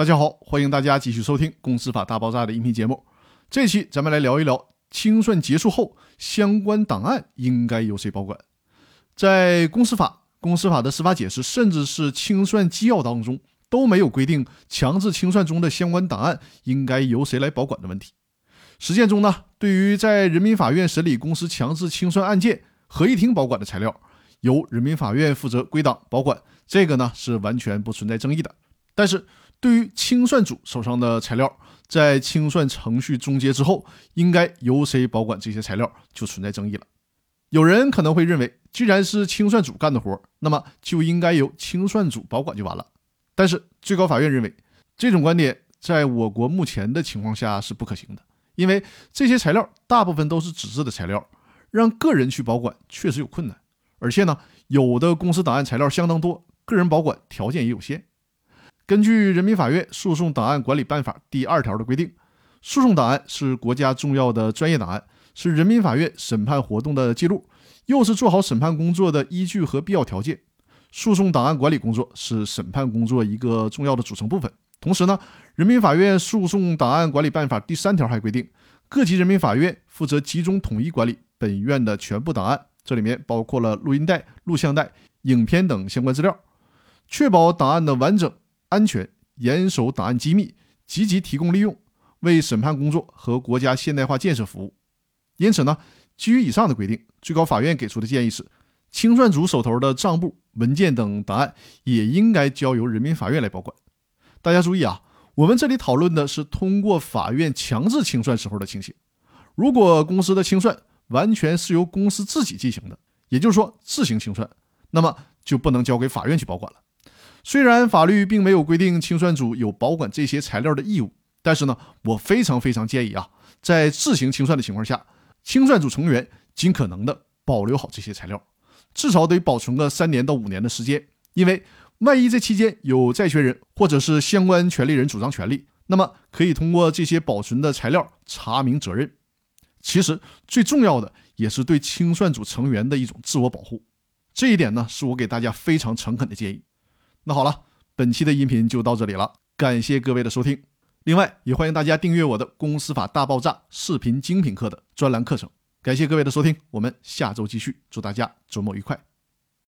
大家好，欢迎大家继续收听《公司法大爆炸》的音频节目。这期咱们来聊一聊清算结束后相关档案应该由谁保管。在公司法、公司法的司法解释，甚至是清算纪要当中都没有规定强制清算中的相关档案应该由谁来保管的问题。实践中呢，对于在人民法院审理公司强制清算案件合议庭保管的材料，由人民法院负责归档保管，这个呢是完全不存在争议的。但是，对于清算组手上的材料，在清算程序终结之后，应该由谁保管这些材料，就存在争议了。有人可能会认为，既然是清算组干的活，那么就应该由清算组保管就完了。但是，最高法院认为，这种观点在我国目前的情况下是不可行的，因为这些材料大部分都是纸质的材料，让个人去保管确实有困难，而且呢，有的公司档案材料相当多，个人保管条件也有限。根据《人民法院诉讼档案管理办法》第二条的规定，诉讼档案是国家重要的专业档案，是人民法院审判活动的记录，又是做好审判工作的依据和必要条件。诉讼档案管理工作是审判工作一个重要的组成部分。同时呢，《人民法院诉讼档案管理办法》第三条还规定，各级人民法院负责集中统一管理本院的全部档案，这里面包括了录音带、录像带、影片等相关资料，确保档案的完整。安全，严守档案机密，积极提供利用，为审判工作和国家现代化建设服务。因此呢，基于以上的规定，最高法院给出的建议是，清算组手头的账簿、文件等档案也应该交由人民法院来保管。大家注意啊，我们这里讨论的是通过法院强制清算时候的情形。如果公司的清算完全是由公司自己进行的，也就是说自行清算，那么就不能交给法院去保管了。虽然法律并没有规定清算组有保管这些材料的义务，但是呢，我非常非常建议啊，在自行清算的情况下，清算组成员尽可能的保留好这些材料，至少得保存个三年到五年的时间。因为万一这期间有债权人或者是相关权利人主张权利，那么可以通过这些保存的材料查明责任。其实最重要的也是对清算组成员的一种自我保护，这一点呢，是我给大家非常诚恳的建议。那好了，本期的音频就到这里了，感谢各位的收听。另外，也欢迎大家订阅我的《公司法大爆炸》视频精品课的专栏课程。感谢各位的收听，我们下周继续，祝大家周末愉快。